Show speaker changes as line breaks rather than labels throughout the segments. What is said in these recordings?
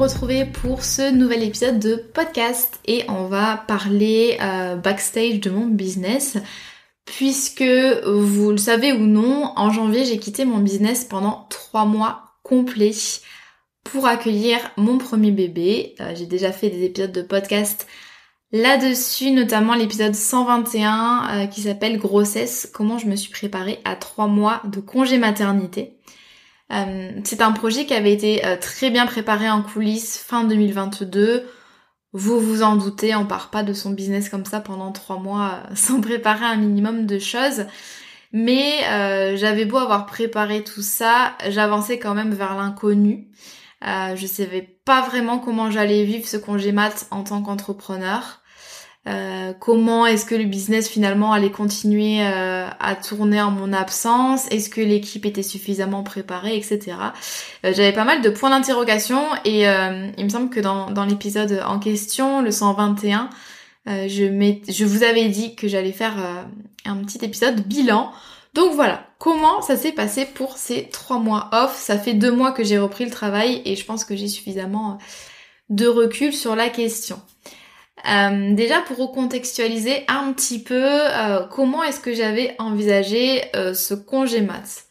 retrouver pour ce nouvel épisode de podcast et on va parler euh, backstage de mon business puisque vous le savez ou non, en janvier j'ai quitté mon business pendant trois mois complets pour accueillir mon premier bébé. Euh, j'ai déjà fait des épisodes de podcast là-dessus, notamment l'épisode 121 euh, qui s'appelle Grossesse, comment je me suis préparée à trois mois de congé maternité. Euh, c'est un projet qui avait été euh, très bien préparé en coulisses fin 2022. Vous vous en doutez, on part pas de son business comme ça pendant trois mois euh, sans préparer un minimum de choses. Mais j'avais beau avoir préparé tout ça, j'avançais quand même vers l'inconnu. je savais pas vraiment comment j'allais vivre ce congé mat en tant qu'entrepreneur. Euh, comment est-ce que le business finalement allait continuer euh, à tourner en mon absence? Est-ce que l'équipe était suffisamment préparée, etc. Euh, j'avais pas mal de points d'interrogation et il me semble que dans, l'épisode en question, le 121, je, je vous avais dit que j'allais faire un petit épisode bilan. Donc voilà, comment ça s'est passé pour ces trois mois off? Ça fait deux mois que j'ai repris le travail et je pense que j'ai suffisamment de recul sur la question. Euh, déjà pour recontextualiser un petit peu euh, comment est-ce que j'avais envisagé euh, ce congé mat?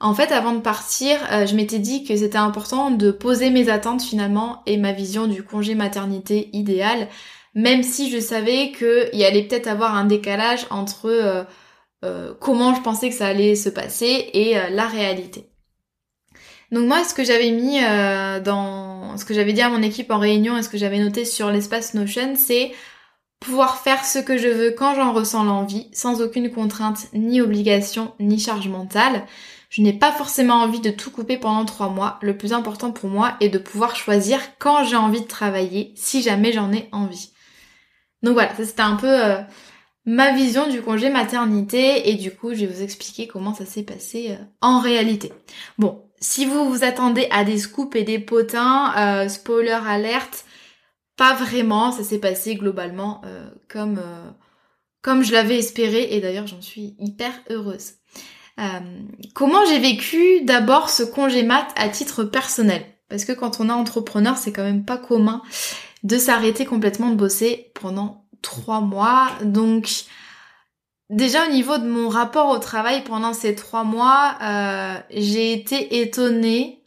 En fait, avant de partir, je m'étais dit que c'était important de poser mes attentes finalement et ma vision du congé maternité idéal, même si je savais qu'il allait peut-être avoir un décalage entre comment je pensais que ça allait se passer et la réalité. Donc moi, ce que j'avais mis euh, dans ce que j'avais dit à mon équipe en réunion et ce que j'avais noté sur l'espace Notion, c'est pouvoir faire ce que je veux quand j'en ressens l'envie, sans aucune contrainte, ni obligation, ni charge mentale. Je n'ai pas forcément envie de tout couper pendant trois mois. Le plus important pour moi est de pouvoir choisir quand j'ai envie de travailler, si jamais j'en ai envie. Donc voilà, ça c'était un peu euh, ma vision du congé maternité et du coup je vais vous expliquer comment ça s'est passé euh, en réalité. Bon, si vous vous attendez à des scoops et des potins, euh, spoiler alerte, pas vraiment, ça s'est passé globalement euh, comme, euh, comme je l'avais espéré et d'ailleurs j'en suis hyper heureuse. comment j'ai vécu d'abord ce congé mat à titre personnel? Parce que quand on est entrepreneur, c'est quand même pas commun de s'arrêter complètement de bosser pendant trois mois. Donc Déjà au niveau de mon rapport au travail pendant ces trois mois, euh, j'ai été étonnée,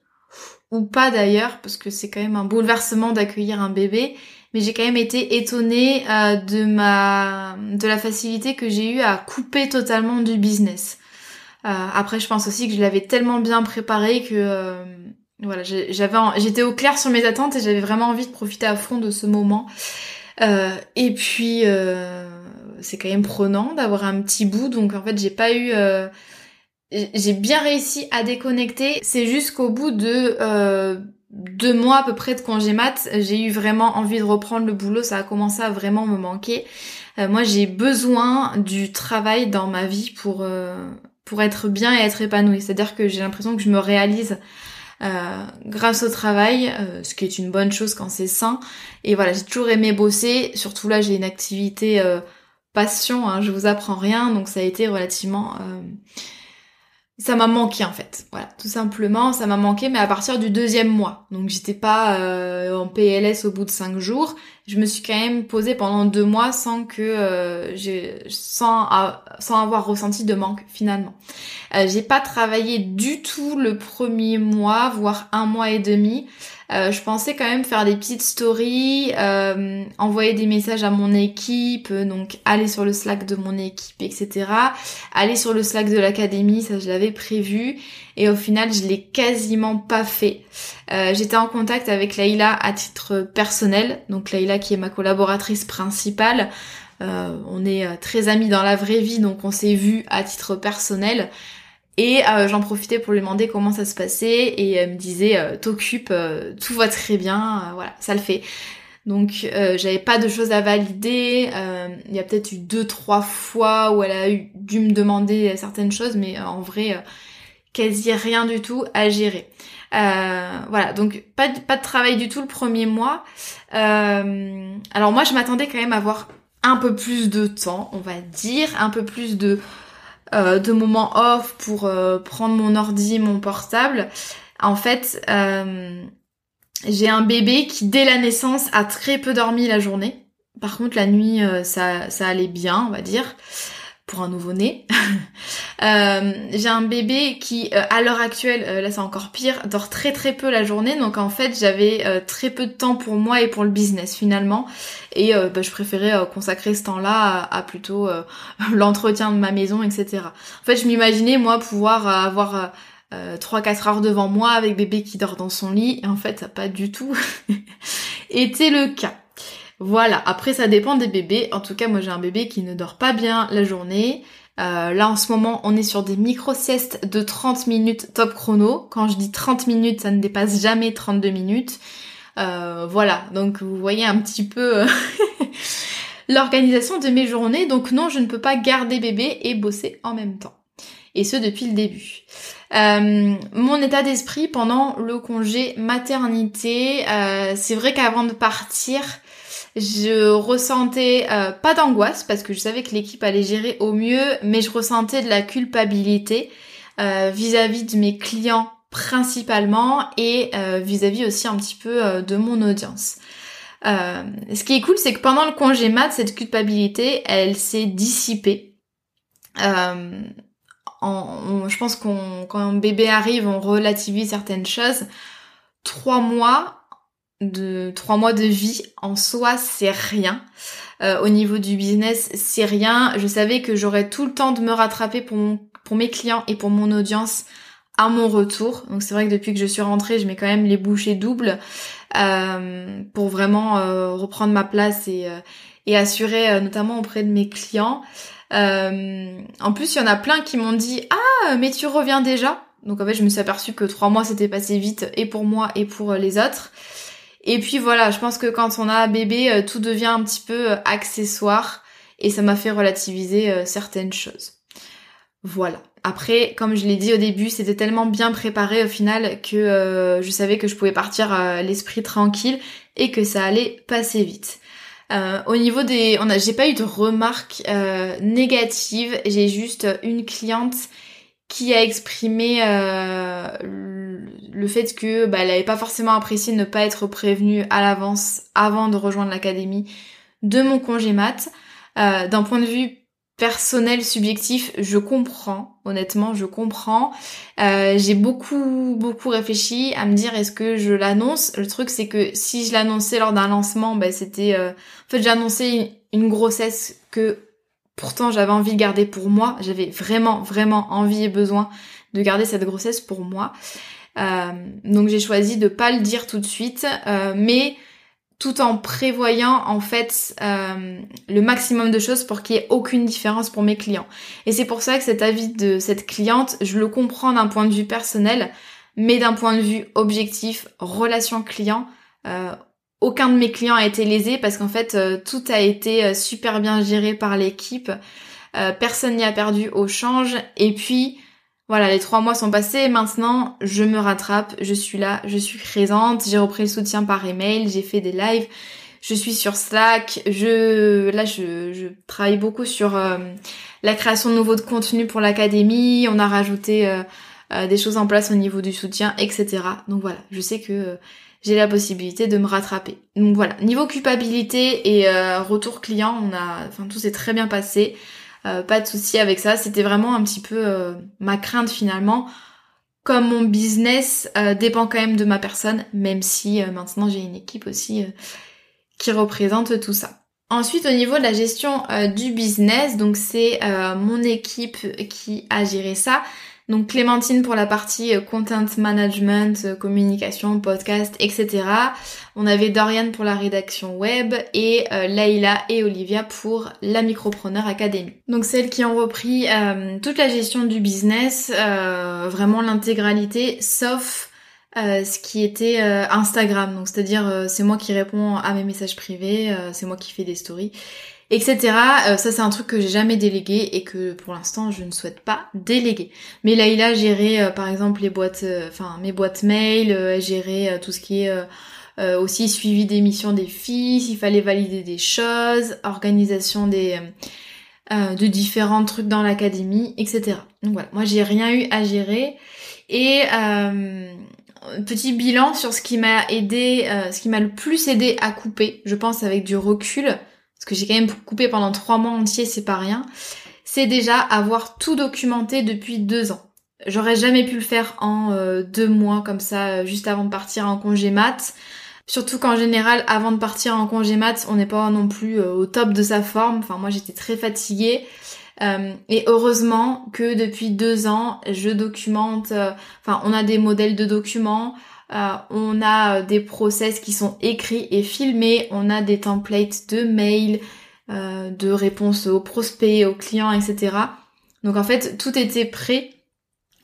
ou pas d'ailleurs, parce que c'est quand même un bouleversement d'accueillir un bébé, mais j'ai quand même été étonnée euh, de ma de la facilité que j'ai eu à couper totalement du business. Euh, après, je pense aussi que je l'avais tellement bien préparé que voilà, j'avais j'étais au clair sur mes attentes et j'avais vraiment envie de profiter à fond de ce moment. et puis c'est quand même prenant d'avoir un petit bout, donc en fait j'ai pas eu... Euh, j'ai bien réussi à déconnecter, c'est juste qu'au bout de euh, deux mois à peu près de congé mat, j'ai eu vraiment envie de reprendre le boulot, ça a commencé à vraiment me manquer. Euh, moi j'ai besoin du travail dans ma vie pour, pour être bien et être épanouie, c'est-à-dire que j'ai l'impression que je me réalise grâce au travail, ce qui est une bonne chose quand c'est sain. Et voilà, j'ai toujours aimé bosser, surtout là j'ai une activité passion, hein, je vous apprends rien, donc ça a été relativement... Euh, ça m'a manqué en fait, voilà, tout simplement, ça m'a manqué, mais à partir du deuxième mois. Donc j'étais pas euh, en PLS au bout de cinq jours, je me suis quand même posée pendant deux mois sans que euh, j'ai sans, sans avoir ressenti de manque finalement. j'ai pas travaillé du tout le premier mois, voire un mois et demi. Euh, je pensais quand même faire des petites stories, euh, envoyer des messages à mon équipe, euh, donc aller sur le Slack de mon équipe, etc. Aller sur le Slack de l'académie, ça je l'avais prévu. Et au final, je l'ai quasiment pas fait. J'étais en contact avec Laïla à titre personnel, donc Laïla qui est ma collaboratrice principale. on est très amis dans la vraie vie, donc on s'est vu à titre personnel. Et j'en profitais pour lui demander comment ça se passait et elle me disait t'occupe, tout va très bien, voilà, ça le fait. Donc j'avais pas de choses à valider. Il y a peut-être eu deux trois fois où elle a eu, dû me demander certaines choses, mais en vrai quasi rien du tout à gérer. Euh, voilà, donc pas de, pas de travail du tout le premier mois. Euh, alors moi, je m'attendais quand même à avoir un peu plus de temps, on va dire, un peu plus de euh, de moments off pour prendre mon ordi, mon portable. En fait, j'ai un bébé qui dès la naissance a très peu dormi la journée. Par contre, la nuit, ça, ça allait bien, on va dire pour un nouveau-né. euh, j'ai un bébé qui, euh, à l'heure actuelle, euh, là c'est encore pire, dort très très peu la journée. Donc en fait, j'avais euh, très peu de temps pour moi et pour le business finalement. Et bah, je préférais consacrer ce temps-là à, plutôt l'entretien de ma maison, etc. En fait, je m'imaginais moi pouvoir avoir 3-4 heures devant moi avec bébé qui dort dans son lit. Et en fait, ça n'a pas du tout été le cas. Voilà, après ça dépend des bébés. En tout cas, moi j'ai un bébé qui ne dort pas bien la journée. Euh, là en ce moment, on est sur des micro-siestes de 30 minutes top chrono. Quand je dis 30 minutes, ça ne dépasse jamais 32 minutes. Euh, voilà, donc vous voyez un petit peu euh, l'organisation de mes journées. Donc non, je ne peux pas garder bébé et bosser en même temps. Et ce depuis le début. mon état d'esprit pendant le congé maternité, c'est vrai qu'avant de partir, je ressentais euh, pas d'angoisse parce que je savais que l'équipe allait gérer au mieux, mais je ressentais de la culpabilité euh, vis-à-vis de mes clients principalement et euh, vis-à-vis aussi un petit peu de mon audience. ce qui est cool, c'est que pendant le congé mat, cette culpabilité, elle s'est dissipée. Je pense qu'on quand un bébé arrive, on relativise certaines choses. Trois mois, de trois mois de vie en soi c'est rien. Euh, au niveau du business c'est rien. Je savais que j'aurais tout le temps de me rattraper pour, pour mes clients et pour mon audience à mon retour. Donc c'est vrai que depuis que je suis rentrée je mets quand même les bouchées doubles euh, pour vraiment euh, reprendre ma place et, et assurer notamment auprès de mes clients. en plus il y en a plein qui m'ont dit ah mais tu reviens déjà. Donc en fait je me suis aperçue que trois mois c'était passé vite et pour moi et pour les autres. Et puis voilà, je pense que quand on a un bébé, euh, tout devient un petit peu euh, accessoire et ça m'a fait relativiser euh, certaines choses. Voilà. Après, comme je l'ai dit au début, c'était tellement bien préparé au final que je savais que je pouvais partir l'esprit tranquille et que ça allait passer vite. au niveau des, a, j'ai pas eu de remarques négatives. J'ai juste une cliente qui a exprimé le fait que bah, elle n'avait pas forcément apprécié ne pas être prévenue à l'avance avant de rejoindre l'académie de mon congé mat. Euh, D'un point de vue personnel, subjectif, je comprends, honnêtement, je comprends. Euh, J'ai beaucoup, beaucoup réfléchi à me dire est-ce que je l'annonce? Le truc, c'est que si je l'annonçais lors d'un lancement, bah, c'était... Euh... En fait, j'annonçais une grossesse que pourtant j'avais envie de garder pour moi. J'avais vraiment, vraiment envie et besoin de garder cette grossesse pour moi. Euh, donc j'ai choisi de pas le dire tout de suite, euh, mais tout en prévoyant en fait euh, le maximum de choses pour qu'il n'y ait aucune différence pour mes clients. Et c'est pour ça que cet avis de cette cliente, je le comprends d'un point de vue personnel, mais d'un point de vue objectif, relation client, aucun de mes clients a été lésé parce qu'en fait tout a été super bien géré par l'équipe, personne n'y a perdu au change, et puis voilà, les trois mois sont passés, maintenant je me rattrape, je suis là, je suis présente, j'ai repris le soutien par email, j'ai fait des lives, je suis sur Slack, je là je, travaille beaucoup sur euh, la création de nouveaux contenus pour l'académie, on a rajouté euh, euh, des choses en place au niveau du soutien, etc. Donc voilà, je sais que j'ai la possibilité de me rattraper. Donc voilà, niveau culpabilité et retour client, on a, enfin tout s'est très bien passé. Euh, pas de souci avec ça. C'était vraiment un petit peu euh, ma crainte finalement. Comme mon business euh, dépend quand même de ma personne, même si maintenant j'ai une équipe aussi qui représente tout ça. Ensuite, au niveau de la gestion du business, donc c'est mon équipe qui a géré ça. Donc Clémentine pour la partie euh, content management, euh, communication, podcast, etc. On avait Dorian pour la rédaction web et euh, et Olivia pour la Micropreneur Academy. Donc celles qui ont repris toute la gestion du business, vraiment l'intégralité, sauf ce qui était Instagram. Donc c'est-à-dire c'est moi qui réponds à mes messages privés, c'est moi qui fais des stories etc. Euh, ça c'est un truc que j'ai jamais délégué et que pour l'instant je ne souhaite pas déléguer. Mais là il a géré par exemple les boîtes, euh, enfin mes boîtes mail, euh, géré tout ce qui est aussi suivi des missions des filles, s'il fallait valider des choses, organisation des de différents trucs dans l'académie, etc. Donc voilà, moi j'ai rien eu à gérer et petit bilan sur ce qui m'a aidé, ce qui m'a le plus aidé à couper, je pense avec du recul parce que j'ai quand même coupé pendant trois mois entiers, c'est pas rien, c'est déjà avoir tout documenté depuis deux ans. J'aurais jamais pu le faire en euh, deux mois comme ça, euh, juste avant de partir en congé mat. Surtout qu'en général, avant de partir en congé mat, on n'est pas non plus euh, au top de sa forme. Enfin, moi, j'étais très fatiguée. Et heureusement que depuis deux ans, je documente. Enfin, on a des modèles de documents. Euh, on a euh, des process qui sont écrits et filmés, on a des templates de mails, euh, de réponses aux prospects, aux clients, etc. Donc en fait, tout était prêt.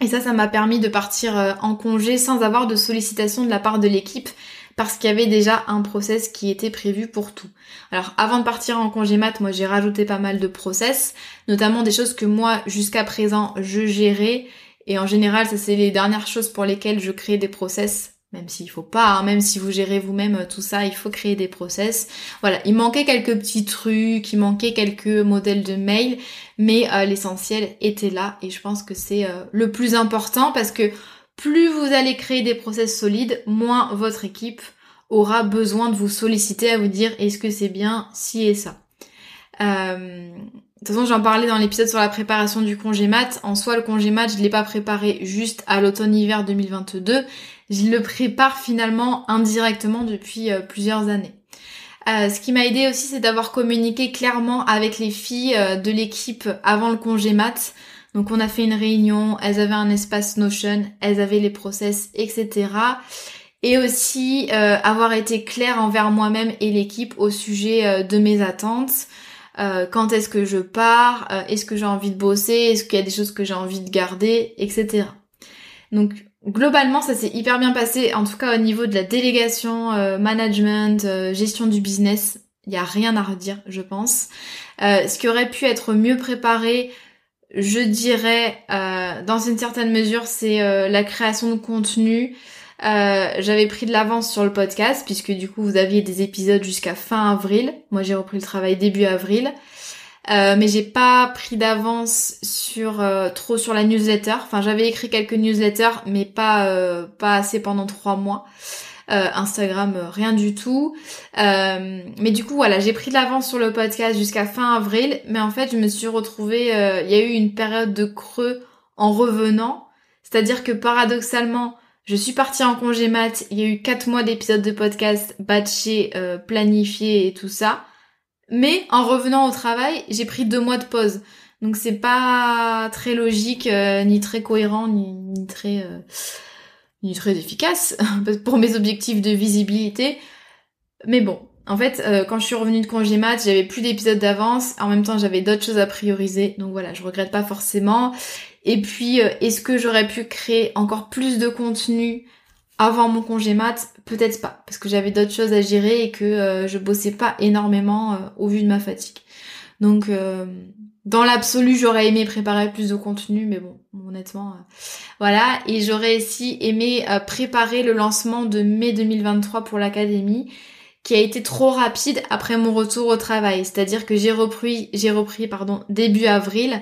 Et ça, ça m'a permis de partir en congé sans avoir de sollicitation de la part de l'équipe parce qu'il y avait déjà un process qui était prévu pour tout. Alors avant de partir en congé mat, moi j'ai rajouté pas mal de process, notamment des choses que moi jusqu'à présent je gérais et en général ça c'est les dernières choses pour lesquelles je crée des process même s'il faut pas, hein, même si vous gérez vous-même euh, tout ça, il faut créer des process. Voilà, il manquait quelques petits trucs, il manquait quelques modèles de mail, mais euh, l'essentiel était là et je pense que c'est euh, le plus important parce que plus vous allez créer des process solides, moins votre équipe aura besoin de vous solliciter à vous dire est-ce que c'est bien si et ça? Euh, de toute façon, j'en parlais dans l'épisode sur la préparation du congé mat. En soi, le congé mat, je l'ai pas préparé juste à l'automne-hiver 2022 je le prépare finalement indirectement depuis euh, plusieurs années. Euh, ce qui m'a aidé aussi, c'est d'avoir communiqué clairement avec les filles euh, de l'équipe avant le congé mat. Donc on a fait une réunion, elles avaient un espace Notion, elles avaient les process, etc. Et aussi avoir été claire envers moi-même et l'équipe au sujet de mes attentes. quand est-ce que je pars? Est-ce que j'ai envie de bosser? Est-ce qu'il y a des choses que j'ai envie de garder? Etc. Donc globalement, ça s'est hyper bien passé, en tout cas au niveau de la délégation, euh, management, euh, gestion du business. Il n'y a rien à redire, je pense. Euh, ce qui aurait pu être mieux préparé, je dirais, dans une certaine mesure, c'est la création de contenu. J'avais pris de l'avance sur le podcast, puisque du coup, vous aviez des épisodes jusqu'à fin avril. Moi, j'ai repris le travail début avril. Euh, mais j'ai pas pris d'avance sur euh, trop sur la newsletter. Enfin, j'avais écrit quelques newsletters, mais pas euh, pas assez pendant trois mois. Instagram, rien du tout. mais du coup, voilà, j'ai pris de l'avance sur le podcast jusqu'à fin avril. Mais en fait, je me suis retrouvée. Il y a eu une période de creux en revenant. C'est-à-dire que paradoxalement, je suis partie en congé mat. Il y a eu quatre mois d'épisodes de podcast batchés, planifiés et tout ça. Mais en revenant au travail, j'ai pris deux mois de pause. Donc c'est pas très logique, euh, ni très cohérent, ni, très euh, ni très efficace pour mes objectifs de visibilité. Mais bon, en fait, euh, quand je suis revenue de congé mat, j'avais plus d'épisodes d'avance. En même temps, j'avais d'autres choses à prioriser. Donc voilà, je regrette pas forcément. Et puis, est-ce que j'aurais pu créer encore plus de contenu avant mon congé mat, peut-être pas, parce que j'avais d'autres choses à gérer et que euh, je bossais pas énormément euh, au vu de ma fatigue. Donc euh, dans l'absolu, j'aurais aimé préparer plus de contenu, mais bon, honnêtement, voilà. Et j'aurais aussi aimé préparer le lancement de mai 2023 pour l'académie, qui a été trop rapide après mon retour au travail. C'est-à-dire que j'ai repris, j'ai repris, pardon, début avril,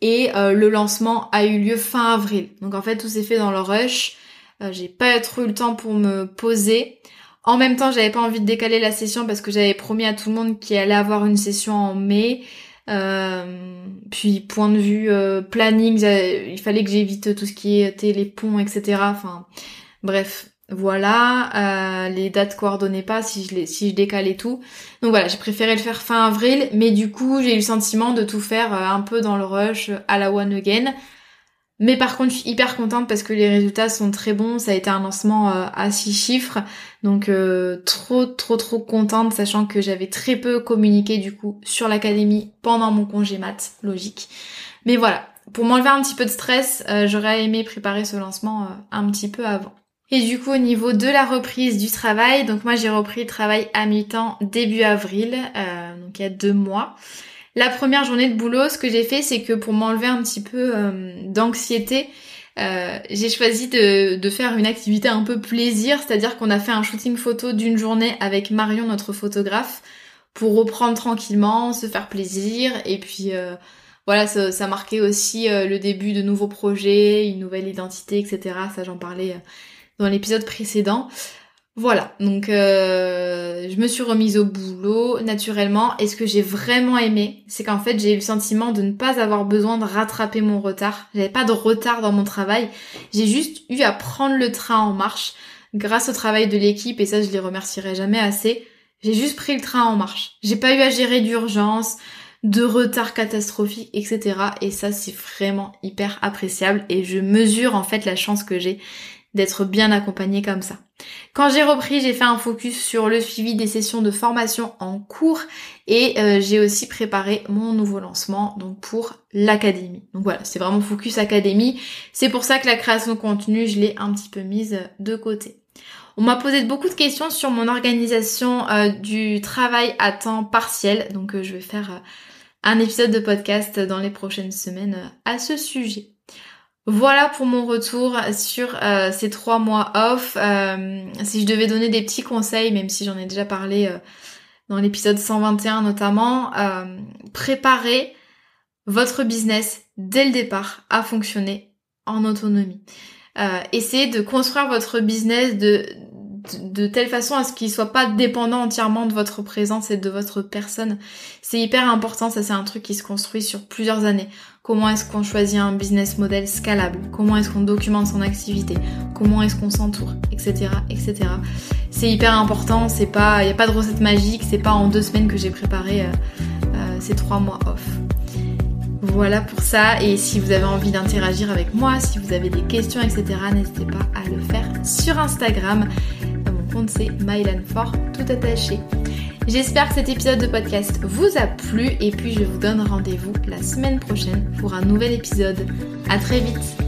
et le lancement a eu lieu fin avril. Donc en fait, tout s'est fait dans le rush. Euh, j'ai pas trop eu le temps pour me poser. En même temps, j'avais pas envie de décaler la session parce que j'avais promis à tout le monde qu'il allait avoir une session en mai. Euh, puis point de vue euh, planning, il fallait que j'évite tout ce qui était les ponts, etc. Enfin, bref, voilà. les dates coordonnaient pas si je si je décalais tout. Donc voilà, j'ai préféré le faire fin avril, mais du coup j'ai eu le sentiment de tout faire un peu dans le rush à la one again. Mais par contre, je suis hyper contente parce que les résultats sont très bons. Ça a été un lancement euh, à six chiffres. Donc euh, trop trop trop contente, sachant que j'avais très peu communiqué du coup sur l'académie pendant mon congé mat, logique. Mais voilà, pour m'enlever un petit peu de stress, euh, j'aurais aimé préparer ce lancement un petit peu avant. Et du coup au niveau de la reprise du travail, donc moi j'ai repris le travail à mi-temps début avril, donc il y a deux mois. La première journée de boulot, ce que j'ai fait, c'est que pour m'enlever un petit peu euh, d'anxiété, euh, j'ai choisi de, faire une activité un peu plaisir, c'est-à-dire qu'on a fait un shooting photo d'une journée avec Marion, notre photographe, pour reprendre tranquillement, se faire plaisir, et puis euh, voilà, ça, marquait aussi le début de nouveaux projets, une nouvelle identité, etc. Ça, j'en parlais dans l'épisode précédent. Voilà, donc euh, je me suis remise au boulot naturellement et ce que j'ai vraiment aimé, c'est qu'en fait j'ai eu le sentiment de ne pas avoir besoin de rattraper mon retard. J'avais pas de retard dans mon travail, j'ai juste eu à prendre le train en marche grâce au travail de l'équipe et ça je les remercierai jamais assez. J'ai juste pris le train en marche. J'ai pas eu à gérer d'urgence, de retard catastrophique, etc. Et ça c'est vraiment hyper appréciable et je mesure en fait la chance que j'ai d'être bien accompagnée comme ça. Quand j'ai repris, j'ai fait un focus sur le suivi des sessions de formation en cours et euh, j'ai aussi préparé mon nouveau lancement donc pour l'académie. Donc voilà, c'est vraiment focus académie. C'est pour ça que la création de contenu, je l'ai un petit peu mise de côté. On m'a posé beaucoup de questions sur mon organisation euh, du travail à temps partiel, donc euh, je vais faire un épisode de podcast dans les prochaines semaines à ce sujet. Voilà pour mon retour sur euh, ces trois mois off. Euh, si je devais donner des petits conseils, même si j'en ai déjà parlé euh, dans l'épisode 121 notamment, préparez votre business dès le départ à fonctionner en autonomie. essayez de construire votre business de, de telle façon à ce qu'il soit pas dépendant entièrement de votre présence et de votre personne. C'est hyper important, ça c'est un truc qui se construit sur plusieurs années. Comment est-ce qu'on choisit un business model scalable? Comment est-ce qu'on documente son activité? Comment est-ce qu'on s'entoure? Etc. etc. C'est hyper important, c'est pas, il n'y a pas de recette magique, c'est pas en deux semaines que j'ai préparé euh, euh, ces trois mois off. Voilà pour ça. Et si vous avez envie d'interagir avec moi, si vous avez des questions, etc., n'hésitez pas à le faire sur Instagram c'est Mylanfort tout attaché. J'espère que cet épisode de podcast vous a plu et puis je vous donne rendez-vous la semaine prochaine pour un nouvel épisode. À très vite